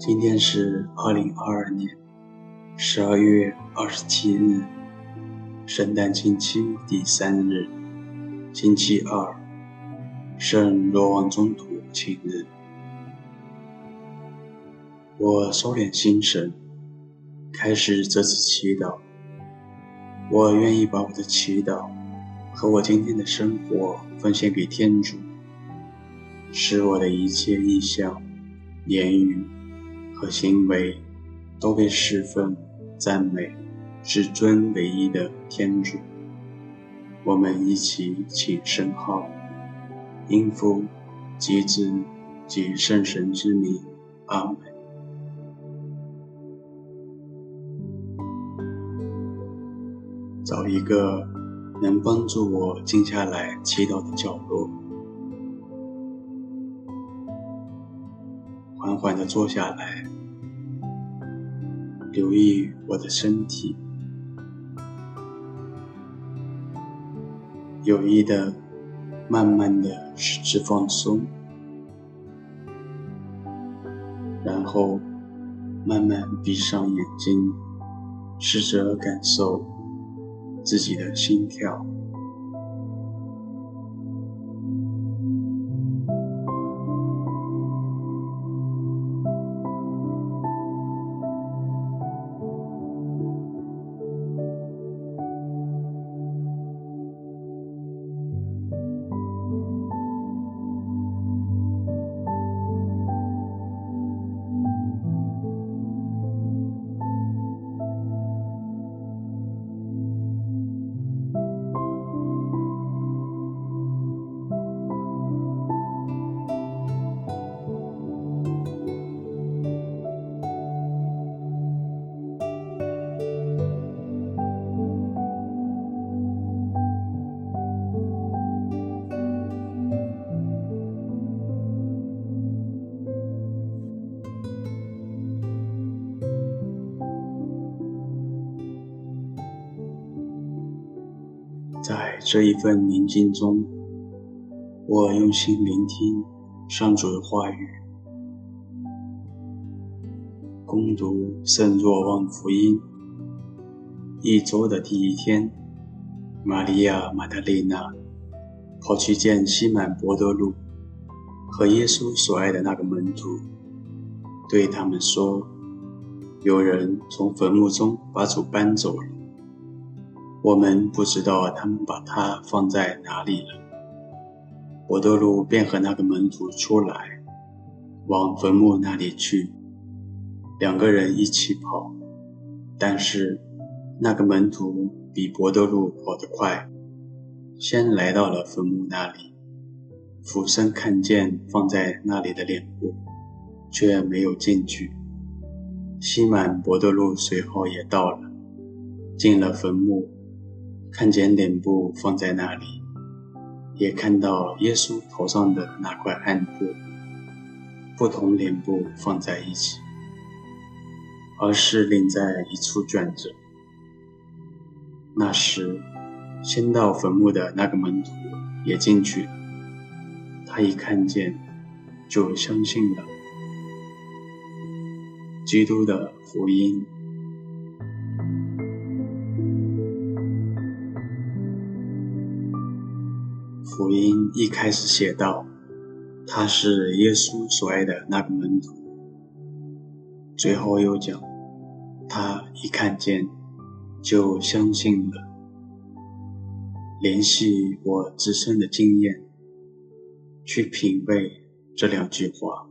今天是二零二二年十二月二十七日，圣诞星期第三日，星期二，圣罗望宗徒庆日。我收敛心神，开始这次祈祷。我愿意把我的祈祷和我今天的生活奉献给天主，使我的一切意向、言语。和行为都被侍奉、赞美至尊唯一的天主。我们一起请圣号，因父及子及圣神之名，阿门。找一个能帮助我静下来祈祷的角落，缓缓地坐下来。留意我的身体，有意的、慢慢的使之放松，然后慢慢闭上眼睛，试着感受自己的心跳。这一份宁静中，我用心聆听上主的话语，恭读圣若望福音。一周的第一天，玛利亚·玛德丽娜跑去见西满·伯德路和耶稣所爱的那个门徒，对他们说：“有人从坟墓中把主搬走了。”我们不知道他们把它放在哪里了。伯多禄便和那个门徒出来，往坟墓那里去。两个人一起跑，但是那个门徒比伯多禄跑得快，先来到了坟墓那里，俯身看见放在那里的脸部，却没有进去。西满伯多禄随后也到了，进了坟墓。看见脸部放在那里，也看到耶稣头上的那块暗布，不同脸部放在一起，而是另在一处卷着。那时，先到坟墓的那个门徒也进去了，他一看见，就相信了。基督的福音。福音一开始写道：“他是耶稣所爱的那个门徒。”最后又讲：“他一看见，就相信了。”联系我自身的经验，去品味这两句话。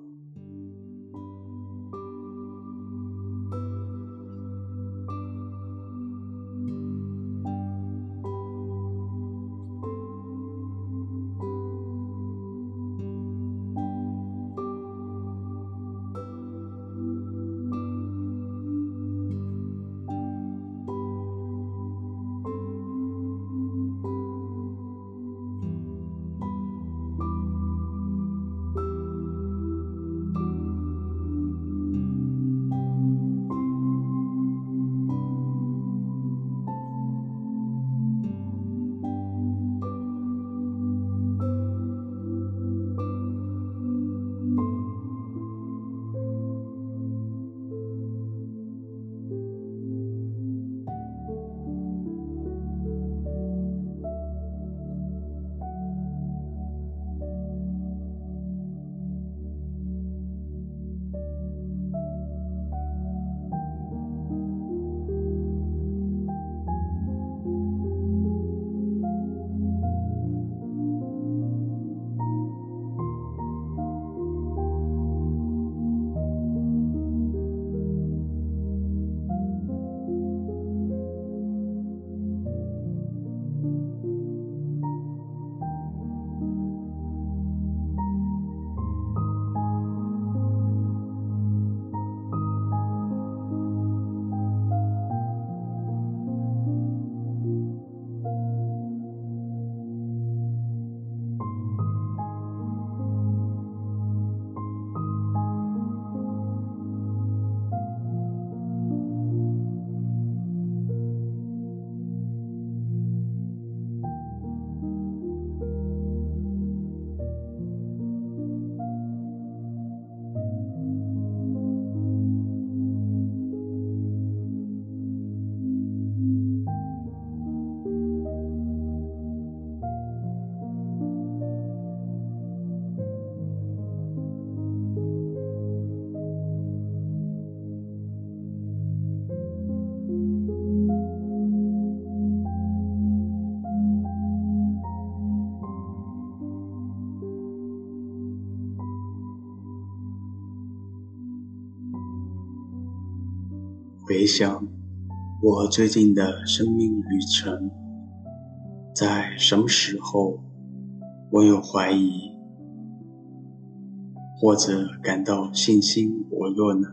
回想我最近的生命旅程，在什么时候我有怀疑，或者感到信心薄弱呢？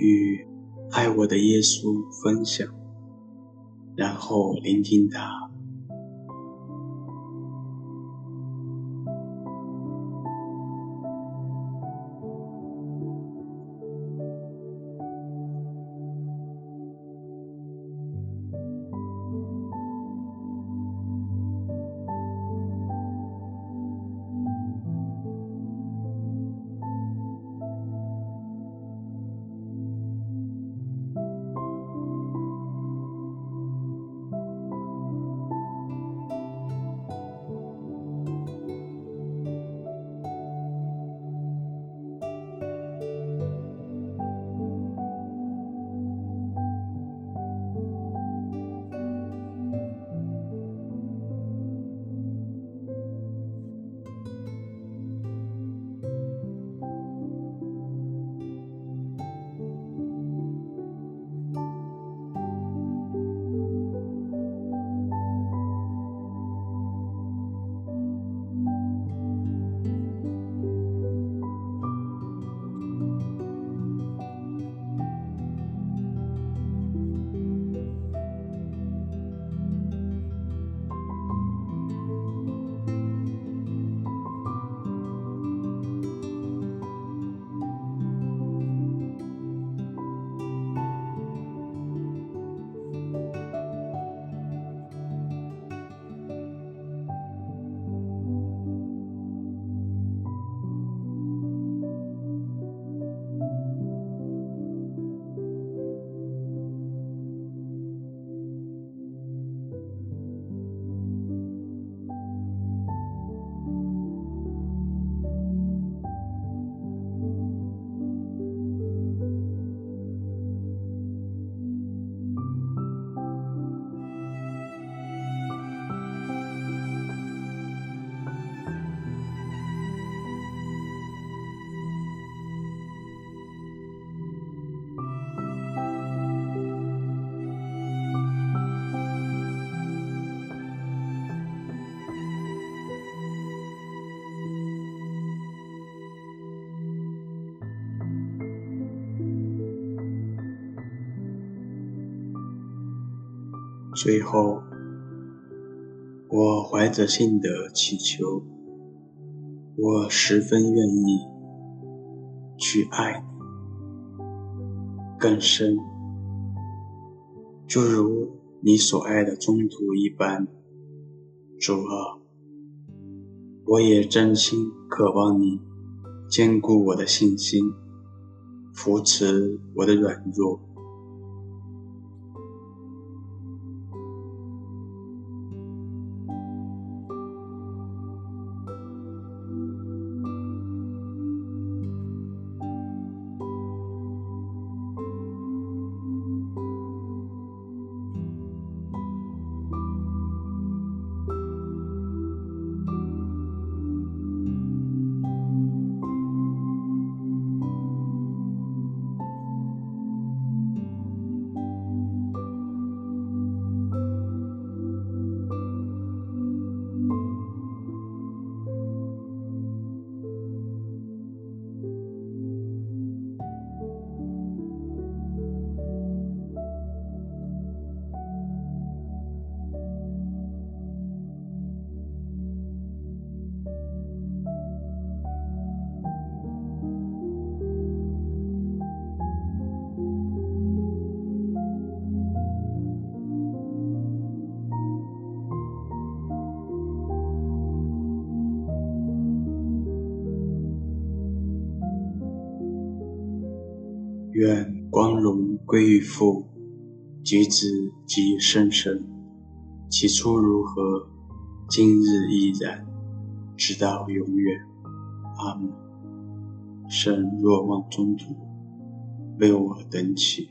与爱我的耶稣分享，然后聆听他。最后，我怀着信的祈求，我十分愿意去爱你更深，就如你所爱的中途一般。主啊，我也真心渴望你坚固我的信心，扶持我的软弱。愿光荣归于父及子及圣神，起初如何，今日依然，直到永远。阿门。圣若望宗徒，为我等起。